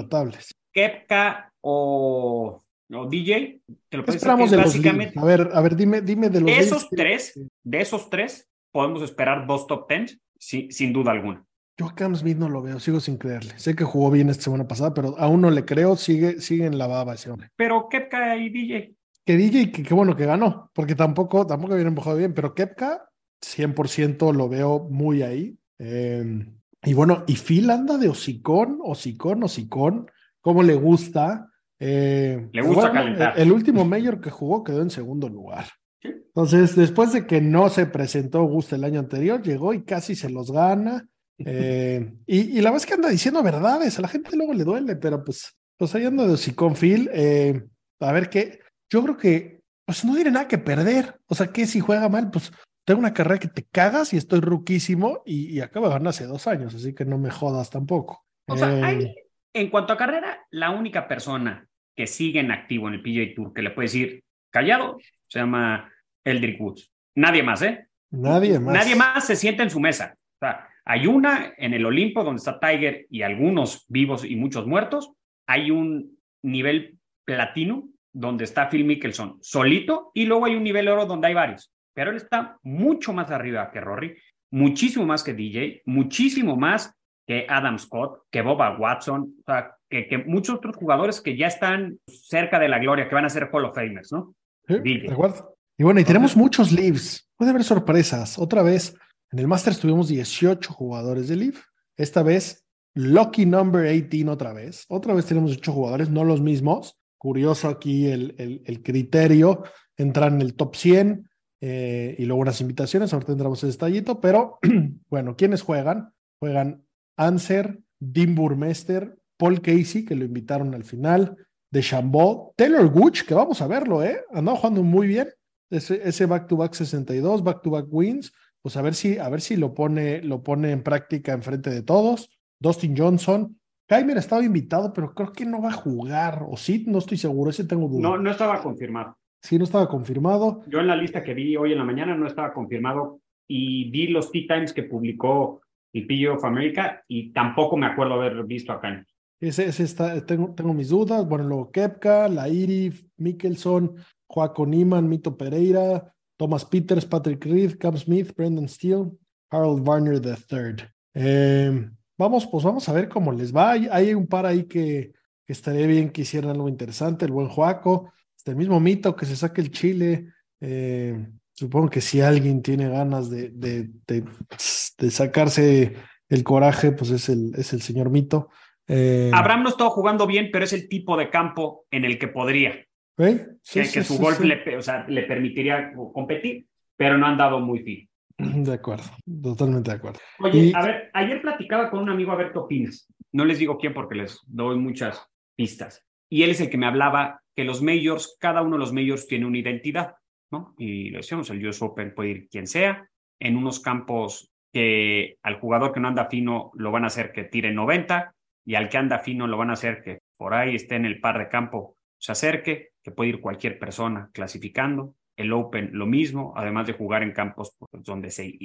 Kepka o, DJ? Te lo Esperamos de básicamente... a ver, a ver, dime, dime de los esos tres, de esos tres, podemos esperar dos top 10, sí, sin duda alguna. Yo a Cam Smith no lo veo, sigo sin creerle. Sé que jugó bien esta semana pasada, pero aún no le creo, sigue, sigue en la baba ese hombre. Pero Kepka y DJ, que DJ, que, bueno que ganó, porque tampoco, tampoco había empujado bien, pero Kepka 100% lo veo muy ahí. Em, Y bueno, y Phil anda de hocicón, hocicón, hocicón, como le gusta. Eh, le gusta bueno, calentar. El último mayor que jugó quedó en segundo lugar. Entonces, después de que no se presentó Augusta el año anterior, llegó y casi se los gana. Eh, y, y, la verdad es que anda diciendo verdades, a la gente luego le duele, pero pues, pues ahí anda de hocicón Phil. Eh, a ver qué. Yo creo que pues no tiene nada que perder. O sea, que si juega mal, pues tengo una carrera que te cagas y estoy ruquísimo y, y acabo de ganar hace dos años, así que no me jodas tampoco. O sea, hay, en cuanto a carrera, la única persona que sigue en activo en el PGA Tour que le puede decir callado se llama Eldrick Woods. Nadie más, ¿eh? Nadie más. Nadie más se sienta en su mesa. O sea, hay una en el Olimpo donde está Tiger y algunos vivos y muchos muertos. Hay un nivel platino donde está Phil Mickelson solito y luego hay un nivel oro donde hay varios pero él está mucho más arriba que Rory, muchísimo más que DJ, muchísimo más que Adam Scott, que Boba Watson, o sea, que, que, muchos otros jugadores que ya están cerca de la gloria, que van a ser Hall of Famers, ¿no? Sí, de acuerdo. Y bueno, y tenemos muchos leaves. Puede haber sorpresas. Otra vez, en el Masters tuvimos 18 jugadores de leave. Esta vez, lucky number 18 otra vez. Otra vez tenemos 8 jugadores, no los mismos. Curioso aquí el, el, criterio. Entrar en el top 100, eh, y luego unas invitaciones, ahorita tendremos ese detallito, pero bueno, ¿quiénes juegan? Juegan Anser, Dean Burmester, Paul Casey, que lo invitaron al final, de Taylor Gooch, que vamos a verlo, ¿eh? Andaba jugando muy bien, ese, back-to-back 62, back-to-back wins, pues a ver si, a ver si lo pone, lo pone en práctica enfrente de todos. Dustin Johnson, Kaimer estaba invitado, pero creo que no va a jugar, o sí, no estoy seguro, ese tengo duda. No, no estaba confirmado. Sí, no estaba confirmado. Yo en la lista que vi hoy en la mañana no estaba confirmado y vi los Tea Times que publicó el PGA of America y tampoco me acuerdo haber visto acá. Ese, ese está, tengo, tengo mis dudas. Bueno, luego Kepka, Lairi, Mickelson, Joaco Niman, Mito Pereira, Thomas Peters, Patrick Reed, Cam Smith, Brendan Steele, Harold Varner III. Eh, vamos, pues vamos a ver cómo les va. Hay, hay un par ahí que, que estaría bien que hicieran algo interesante. El buen Joaco el mismo mito que se saque el Chile. Eh, supongo que si alguien tiene ganas de, de, de, de, sacarse el coraje, pues es el, es el señor mito. Eh, Abraham no estaba jugando bien, pero es el tipo de campo en el que podría. ¿Eh? Sí, que, sí, que, su sí, golf le, o sea, le, permitiría competir, pero no han dado muy fin. De acuerdo, totalmente de acuerdo. Oye, y... a ver, ayer platicaba con un amigo a ver qué opinas. No les digo quién porque les doy muchas pistas. Y él es el que me hablaba que los majors, cada uno de los majors tiene una identidad, ¿no? Y lo decíamos, el US Open puede ir quien sea, en unos campos que al jugador que no anda fino lo van a hacer que tire 90 y al que anda fino lo van a hacer que por ahí esté en el par de campo, se acerque, que puede ir cualquier persona clasificando. El Open lo mismo, además de jugar en campos pues, donde se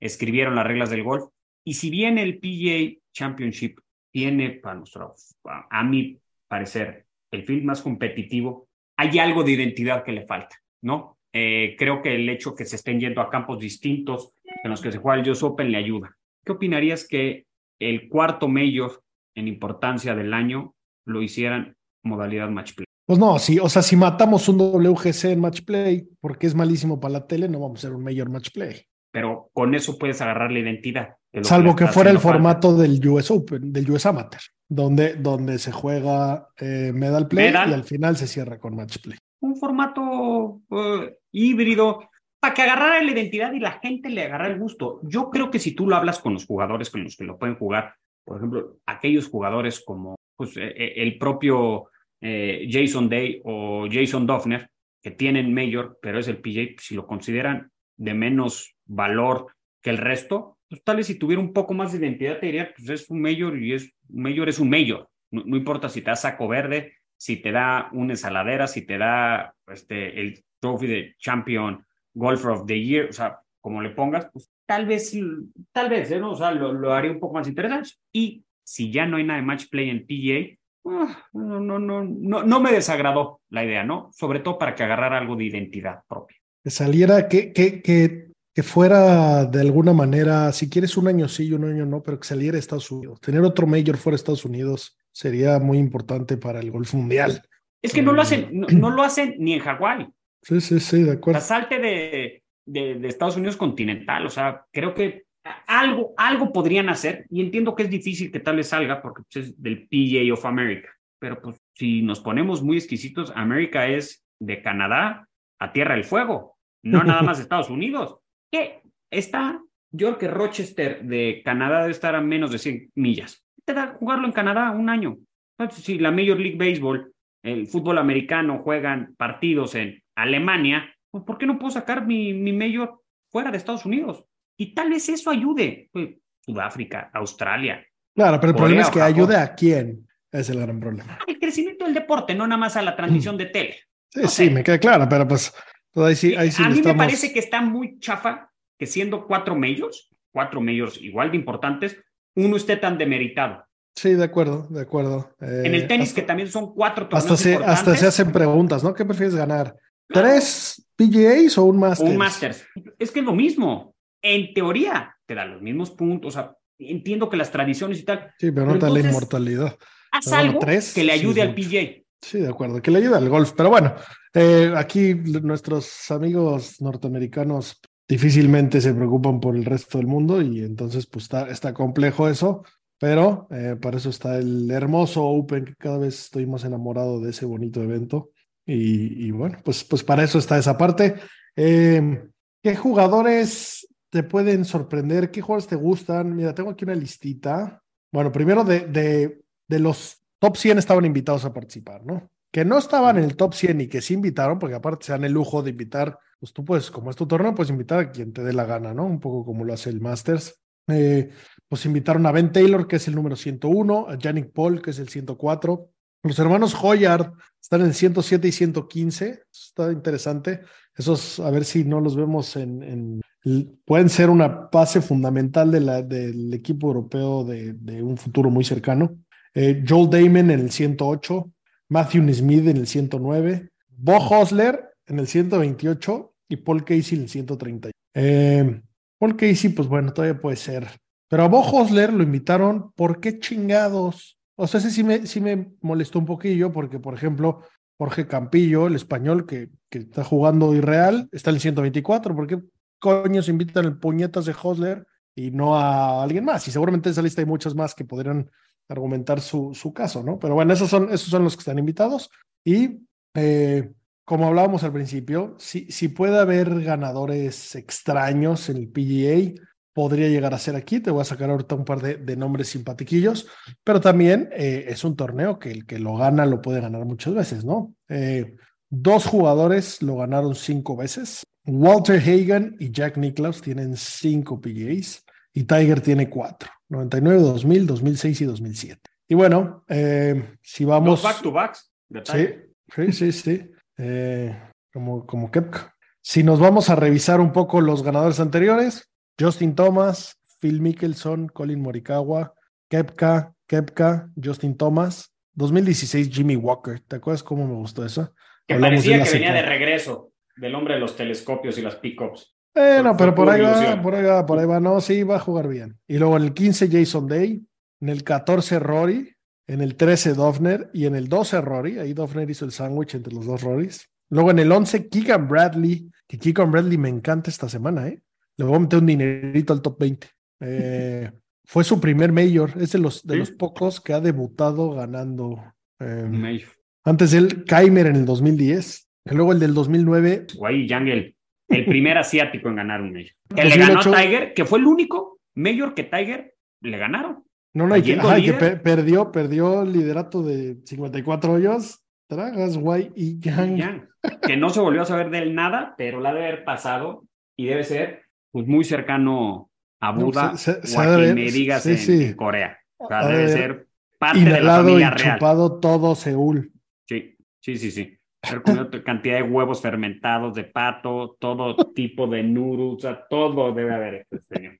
escribieron las reglas del golf. Y si bien el PGA Championship tiene, para nuestro, a mi parecer, el field más competitivo, hay algo de identidad que le falta, ¿no? Eh, creo que el hecho que se estén yendo a campos distintos en los que se juega el US Open le ayuda. ¿Qué opinarías que el cuarto mayor en importancia del año lo hicieran modalidad match play? Pues no, sí, o sea, si matamos un WGC en match play porque es malísimo para la tele, no vamos a hacer un mayor match play. Pero con eso puedes agarrar la identidad. Salvo que, que fuera el formato falta. del US Open, del US Amateur donde, donde se juega eh, medal play medal. y al final se cierra con match play. Un formato uh, híbrido para que agarrara la identidad y la gente le agarra el gusto. Yo creo que si tú lo hablas con los jugadores con los que lo pueden jugar, por ejemplo, aquellos jugadores como pues, eh, el propio eh, Jason Day o Jason Duffner, que tienen mayor, pero es el PJ, si lo consideran de menos valor que el resto, pues tal vez si tuviera un poco más de identidad te diría, pues es un mayor y es un mayor es un mayor. No, importa si te da saco verde, si te da una ensaladera, si te da este, el trophy de champion, golfer of the year, o sea, como le pongas, pues tal vez, tal vez, ¿eh? o sea, lo, lo, haría un poco más interesante. Y si ya no hay nada de match play en PGA, no, no, no, no, no me desagradó la idea, ¿no? Sobre todo para que agarrara algo de identidad propia. Que saliera, que, que, que que fuera de alguna manera, si quieres un año sí y un año no, pero que saliera a Estados Unidos. Tener otro mayor fuera de Estados Unidos sería muy importante para el golf mundial. Es que no lo hacen, no, no lo hacen ni en Hawái. Sí, sí, sí, de acuerdo. La salte de, de, de, Estados Unidos continental, o sea, creo que algo, algo podrían hacer y entiendo que es difícil que tal vez salga porque pues, es del PGA of America, pero pues si nos ponemos muy exquisitos, América es de Canadá a Tierra del Fuego, no nada más Estados Unidos. ¿Qué? Está, yo creo que Rochester de Canadá debe estar a menos de 100 millas. Te da jugarlo en Canadá un año. Si la Major League Baseball, el fútbol americano juegan partidos en Alemania, pues ¿por qué no puedo sacar mi, mi Major fuera de Estados Unidos? Y tal vez eso ayude. Pues, Sudáfrica, Australia. Claro, pero el problema es que ayude a quién. Es el gran problema. El crecimiento del deporte, no nada más a la transmisión de tele. Sí, sí, me queda claro, pero pues, pues ahí sí, ahí sí A mí me parece que está muy chafa que siendo cuatro medios, cuatro medios igual de importantes, uno esté tan demeritado. Sí, de acuerdo, de acuerdo. en el tenis, que también son cuatro torneos hasta se, hasta se hacen preguntas, ¿no? ¿Qué prefieres ganar? ¿Tres PGAs o un Masters? Un Masters. Es que es lo mismo. En teoría, te da los mismos puntos. O sea, entiendo que las tradiciones y tal. Sí, pero no te da la inmortalidad. Haz algo que le ayude al PGA. Sí, de acuerdo, que le ayude al golf. Pero bueno, eh, aquí nuestros amigos norteamericanos difícilmente se preocupan por el resto del mundo y entonces pues está, está complejo eso, pero eh, para eso está el hermoso Open, que cada vez estoy más enamorado de ese bonito evento. Y, bueno, pues, pues para eso está esa parte. Eh, ¿Qué jugadores te pueden sorprender? ¿Qué jugadores te gustan? Mira, tengo aquí una listita. Bueno, primero de, de, los top 100 estaban invitados a participar, ¿no? Que no estaban en el top 100 y que sí invitaron, porque aparte se dan el lujo de invitar, pues tú puedes, como es tu torneo, puedes invitar a quien te dé la gana, ¿no? Un poco como lo hace el Masters. Eh, pues invitaron a Ben Taylor, que es el número 101, a Yannick Paul, que es el 104, los hermanos Hoyard están en 107 y 115. Está interesante. Esos, a ver si no los vemos en. Pueden ser una base fundamental del equipo europeo de, un futuro muy cercano. Eh, Joel Damon en el 108, Matthew Smith en el 109, Bo Hosler en el 128 y Paul Casey en el 130. Eh, Paul Casey, pues bueno, todavía puede ser. Pero a Bo Hosler lo invitaron, ¿por qué chingados? O sea, ese sí me, sí me molestó un poquillo porque, por ejemplo, Jorge Campillo, el español que, que está jugando Irreal, está en el 124. ¿Por qué coños invitan el puñetas de Hosler y no a alguien más? Y seguramente en esa lista hay muchas más que podrían argumentar su, su caso, ¿no? Pero bueno, esos son, esos son los que están invitados. Y eh, como hablábamos al principio, si, si puede haber ganadores extraños en el PGA, podría llegar a ser aquí. Te voy a sacar ahorita un par de, nombres simpatiquillos, pero también eh, es un torneo que el que lo gana lo puede ganar muchas veces, ¿no? Eh, dos jugadores lo ganaron cinco veces. Walter Hagan y Jack Nicklaus tienen cinco PGAs y Tiger tiene cuatro, 99, 2000, 2006 y 2007. Y bueno, eh, si vamos... back to backs. Sí, sí, sí, sí. como, como Kepka. Si nos vamos a revisar un poco los ganadores anteriores, Justin Thomas, Phil Mickelson, Colin Morikawa, Kepka, Kepka, Justin Thomas. 2016 Jimmy Walker. ¿Te acuerdas cómo me gustó eso? Que parecía que venía de regreso del hombre de los telescopios y las pickups. Bueno, pero por ahí va, por ahí va, por ahí va. No, sí, va a jugar bien. Y luego en el 15 Jason Day, en el 14 Rory, en el 13 Dofner y en el 12 Rory. Ahí Dofner hizo el sándwich entre los dos Rorys. Luego en el 11 Keegan Bradley, que Keegan Bradley me encanta esta semana, ¿eh? le voy a meter un dinerito al top 20. Eh, fue su primer mayor, es de los, de los pocos que ha debutado ganando. Eh, antes él, Kaimer en el 2010, y luego el del 2009. Guay Jungle, el primer asiático en ganar un mayor. Que le ganó Tiger, que fue el único mayor que Tiger le ganaron. No, no, y que, perdió, perdió el liderato de 54 hoyos. Tragas, Guay y Yang. Que no se volvió a saber de él nada, pero la debe haber pasado y debe ser pues muy cercano a Buda o a quien me digas en, Corea. O sea, debe ser parte de la familia y chupado todo Seúl. Sí, sí, sí, sí. Haber comido cantidad de huevos fermentados de pato, todo tipo de noodles, o sea, todo debe haber este señor.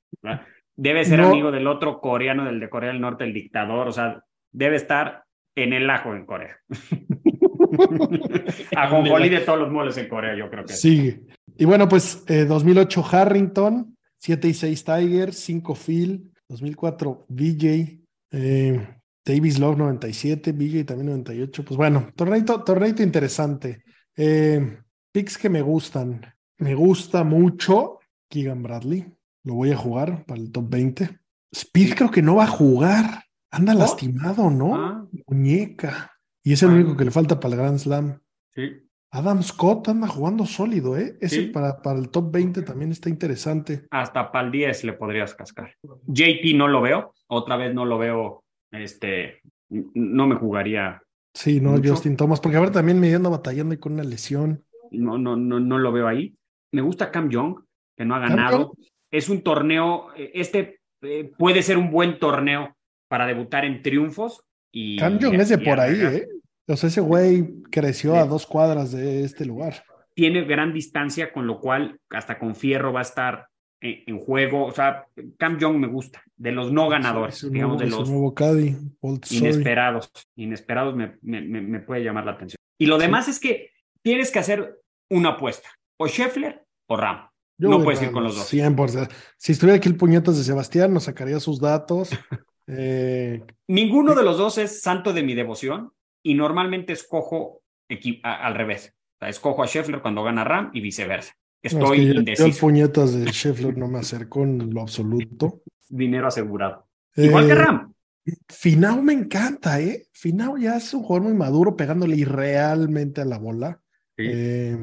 Debe ser amigo del otro coreano, del de Corea del Norte, el dictador, o sea, debe estar en el ajo en Corea. a Jonjoli de todos los moles en Corea, yo creo que. Sí, y bueno, pues 2008 eh, Harrington, 7 y 6 Tiger, 5 Phil, 2004 BJ, eh, Davis Love 97, BJ también 98. Pues bueno, torneito, torneito interesante. Eh, picks que me gustan. Me gusta mucho Keegan Bradley. lo voy a jugar para el top 20. Speed creo que no va a jugar. Anda lastimado, ¿no? Ah. Muñeca. Y es el Ah. único que le falta para el Grand Slam. Sí. Adam Scott anda jugando sólido, ¿eh? Ese Sí. para, para el top 20 también está interesante. Hasta para el 10 le podrías cascar. JT no lo veo, otra vez no lo veo, este, no me jugaría, Sí, no, Mucho. Justin Thomas, porque ahora también me anda batallando ahí con una lesión. no, no, no, no lo veo ahí. Me gusta Cam Young, que no ha ganado. Es un torneo, eh, este eh, puede ser un buen torneo para debutar en triunfos. Y, Cam Young es de y por ahí. ¿eh? O sea, ese güey creció Sí. a dos cuadras de este lugar. Tiene gran distancia, con lo cual hasta con Fierro va a estar en, en juego. O sea, Cam Young me gusta, de los no ganadores, digamos, nuevo, de los nuevo inesperados. Inesperados me, me, puede llamar la atención. Y lo demás es que tienes que hacer una apuesta, o Scheffler o Ram. Yo no puedes ir con los dos. 100%. Si estuviera aquí el puñetas de Sebastián, nos sacaría sus datos. Eh, Ninguno de los dos es santo de mi devoción y normalmente escojo al revés. O sea, escojo a Scheffler cuando gana Ram y viceversa. No, es Estoy yo- yo, el indeciso. puñetas de Scheffler no me acercó en lo absoluto. Dinero asegurado. Igual que Eh, Ram. Finau me encanta, ¿eh? Finau ya es un jugador muy maduro, pegándole irrealmente a la bola. Sí. Eh,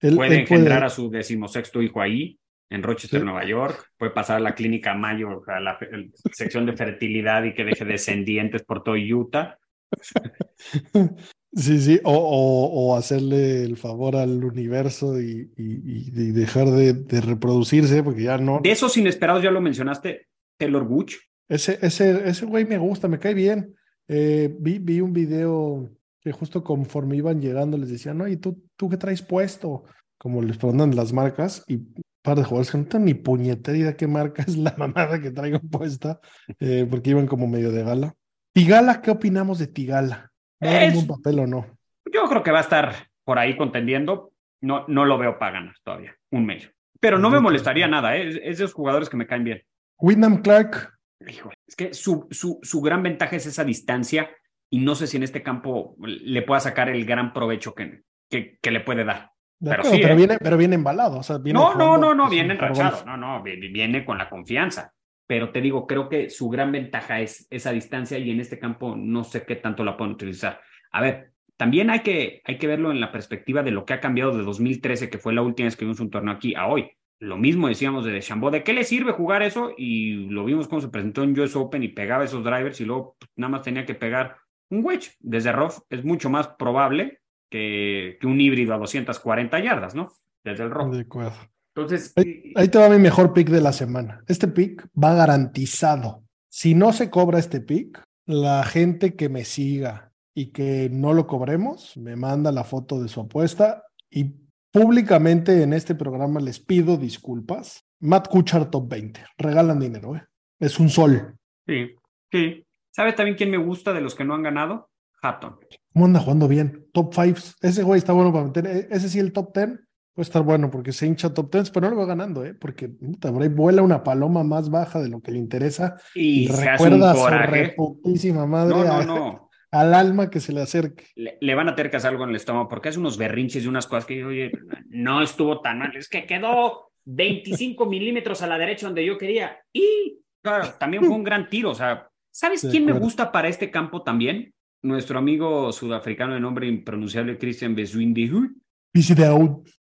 él- puede él engendrar a su decimosexto hijo ahí, en Rochester, Sí. Nueva York. Puede pasar a la clínica Mayo, a la el- sección de fertilidad y que deje descendientes por todo Utah. Sí, sí, o, o- o hacerle el favor al universo y, y- y dejar de, de reproducirse, porque ya no. De esos inesperados, ya lo mencionaste, Taylor Gooch. Ese, ese, ese güey me gusta, me cae bien. Eh, vi, vi un video que justo conforme iban llegando les decían, oye, ¿tú, ¿tú qué traes puesto? Como les preguntan las marcas y par de jugadores que no tengo ni puñetera idea qué marca es la mamada que traigo puesta, eh, porque iban como medio de gala. Tigala, ¿qué opinamos de Tigala? ¿Va a dar un Es- buen papel o no? Yo creo que va a estar por ahí contendiendo. No, no lo veo para ganar todavía, un medio. Pero no me molestaría nada, ¿eh? es, es de esos jugadores que me caen bien. Wyndham Clark, Híjole, es que su, su, su gran ventaja es esa distancia y no sé si en este campo le pueda sacar el gran provecho que, que, que le puede dar. de Pero acuerdo, sí, pero, ¿eh? viene, pero viene embalado. O sea, viene No, no, jugando, no, no, viene enrachado, no, no, vi- viene con la confianza. Pero te digo, creo que su gran ventaja es esa distancia y en este campo no sé qué tanto la pueden utilizar. A ver, también hay que, hay que verlo en la perspectiva de lo que ha cambiado de 2013, que fue la última vez que vimos un torneo aquí, a hoy. Lo mismo decíamos de Deschambault, ¿de qué le sirve jugar eso? Y lo vimos cómo se presentó en US Open y pegaba esos drivers y luego nada más tenía que pegar un wedge. Desde rough es mucho más probable que, que un híbrido a 240 yardas, ¿no? Desde el rough. De acuerdo. Entonces, Ahí, ahí te va mi mejor pick de la semana. Este pick va garantizado. Si no se cobra este pick, la gente que me siga y que no lo cobremos, me manda la foto de su apuesta y públicamente en este programa les pido disculpas. Matt Kuchar top 20. Regalan dinero, ¿eh? Es un sol. sí, sí. ¿Sabes también quién me gusta de los que no han ganado? Hatton. ¿Cómo anda jugando bien? Top 5. Ese güey está bueno para meter. e- Ese sí, el top 10 puede estar bueno porque se hincha top 10, pero no lo va ganando, ¿eh? Porque puta, por ahí vuela una paloma más baja de lo que le interesa Y, y, recuerda a su reputísima madre No, no, a- no. al alma que se le acerque. Le, le van a tener que hacer algo en el estómago porque hace unos berrinches y unas cosas que, oye, no estuvo tan mal. Es que quedó 25 milímetros a la derecha donde yo quería. Y, claro, también fue un gran tiro. O sea, ¿sabes De quién me gusta para este campo también? Nuestro amigo sudafricano de nombre impronunciable, Christian Bezuidenhout.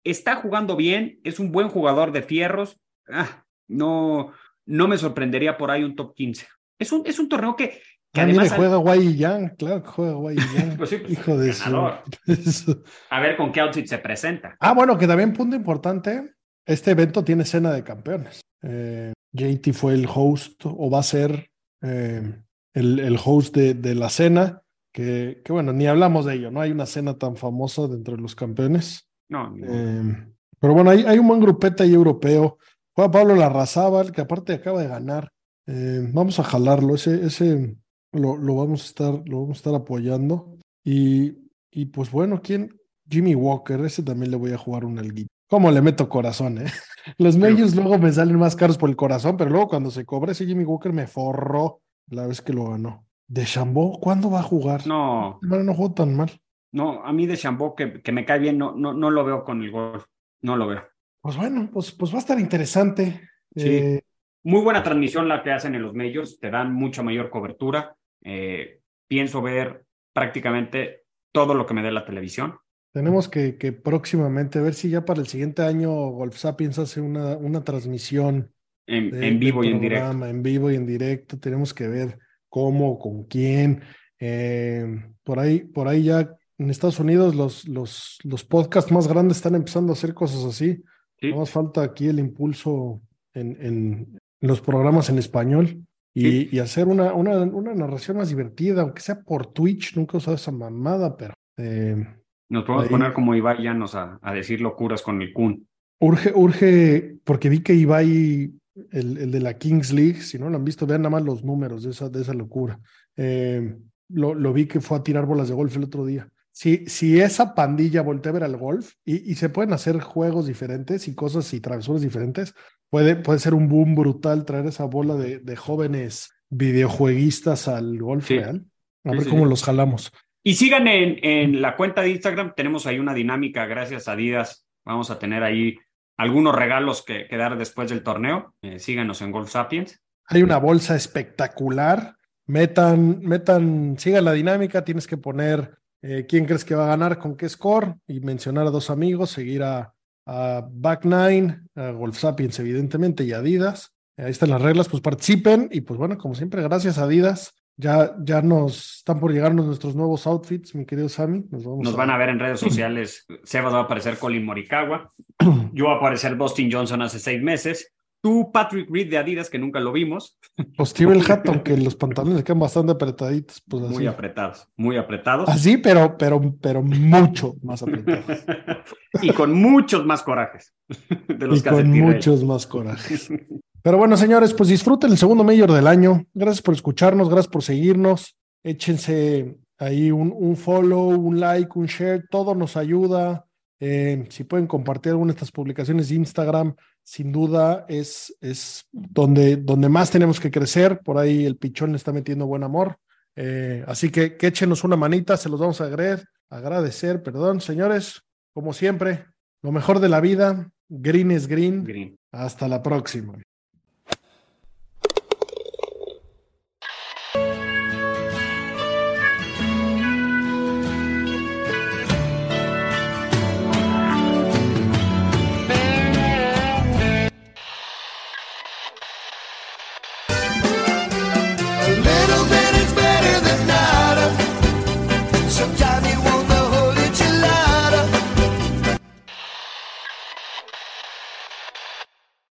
Está jugando bien, es un buen jugador de fierros. Ah, no, no me sorprendería por ahí un top 15. Es un, es un torneo que, que Ah, además. juega Guay Yang, claro que juega Guay Yang. Pues sí, pues, Hijo de. Eso. A ver con qué outfit se presenta. Ah, bueno, que también punto importante, este evento tiene cena de campeones. Eh, JT fue el host o va a ser eh, el, el host de, de la cena, que, que bueno, ni hablamos de ello, ¿no? Hay una cena tan famosa dentro de los campeones. No, Eh, pero bueno, hay, hay un buen grupete ahí europeo. Juega Pablo Larrazábal, que aparte acaba de ganar. Eh, vamos a jalarlo, ese, ese lo, lo vamos a estar, lo vamos a estar apoyando. Y, y pues bueno, ¿quién? Jimmy Walker, ese también le voy a jugar un alguito. ¿Cómo le meto corazón, eh? Los medios luego me salen más caros por el corazón, pero luego cuando se cobra ese Jimmy Walker me forró la vez que lo ganó. De Chambó, ¿cuándo va a jugar? no, Bueno, no jugó tan mal. No, a mí de Chambó, que, que me cae bien, no, no, no lo veo con el golf. No lo veo. Pues bueno, pues, pues va a estar interesante. Sí. Eh, muy buena transmisión la que hacen en los medios, te dan mucha mayor cobertura. Eh, pienso ver prácticamente todo lo que me dé la televisión. Tenemos que, que, próximamente, ver si ya para el siguiente año Golf Sapiens hace una, una transmisión en, de, en vivo y en directo. En vivo y en directo. Tenemos que ver cómo, con quién. Eh, por ahí, por ahí ya en Estados Unidos los, los, los podcasts más grandes están empezando a hacer cosas así. Sí. No más falta aquí el impulso en, en, los programas en español y, sí. y hacer una, una, una, narración más divertida, aunque sea por Twitch. Nunca he usado esa mamada, pero. Eh, Nos podemos ahí. poner como Ibai Llanos a, a decir locuras con el Kun. Urge, urge, porque vi que Ibai, el, el, de la Kings League, si no lo han visto, vean nada más los números de esa, de esa locura. Eh, lo, lo, vi que fue a tirar bolas de golf el otro día. Si, si esa pandilla voltea a ver al golf y, y, se pueden hacer juegos diferentes y cosas y travesuras diferentes, puede, puede ser un boom brutal traer esa bola de, de jóvenes videojueguistas al golf sí. real. A ver sí, cómo los jalamos. Y sigan en, en, la cuenta de Instagram, tenemos ahí una dinámica, gracias a Adidas, vamos a tener ahí algunos regalos que, que dar después del torneo. Eh, síganos en Golf Sapiens. Hay una bolsa espectacular. Metan, metan, sigan la dinámica, tienes que poner eh, quién crees que va a ganar, con qué score, y mencionar a dos amigos, seguir a, a Back Nine, a Golf Sapiens, evidentemente, y Adidas. Ahí están las reglas, pues participen, y pues bueno, como siempre, gracias a Adidas. Ya, ya nos están por llegarnos nuestros nuevos outfits, mi querido Sammy. Nos, vamos nos a... van a ver en redes sociales. Sebas va a aparecer Colin Morikawa. Yo voy a aparecer Dustin Johnson hace seis meses. Tú, Patrick Reed de Adidas, que nunca lo vimos. Pues Steve Hat, aunque los pantalones le quedan bastante apretaditos. Pues así. Muy apretados, muy apretados. Así, pero, pero, pero mucho más apretados. y con muchos más corajes. De los y con muchos más corajes. Pero bueno, señores, pues disfruten el segundo mayor del año. Gracias por escucharnos, gracias por seguirnos. Échense ahí un, un follow, un like, un share, todo nos ayuda. Eh, si pueden compartir alguna de estas publicaciones de Instagram, sin duda es, es donde, donde más tenemos que crecer. Por ahí el pichón le está metiendo buen amor. Eh, así que, que échenos una manita, se los vamos a agradecer, agradecer, perdón, señores. Como siempre, lo mejor de la vida, green es green. green. Hasta la próxima.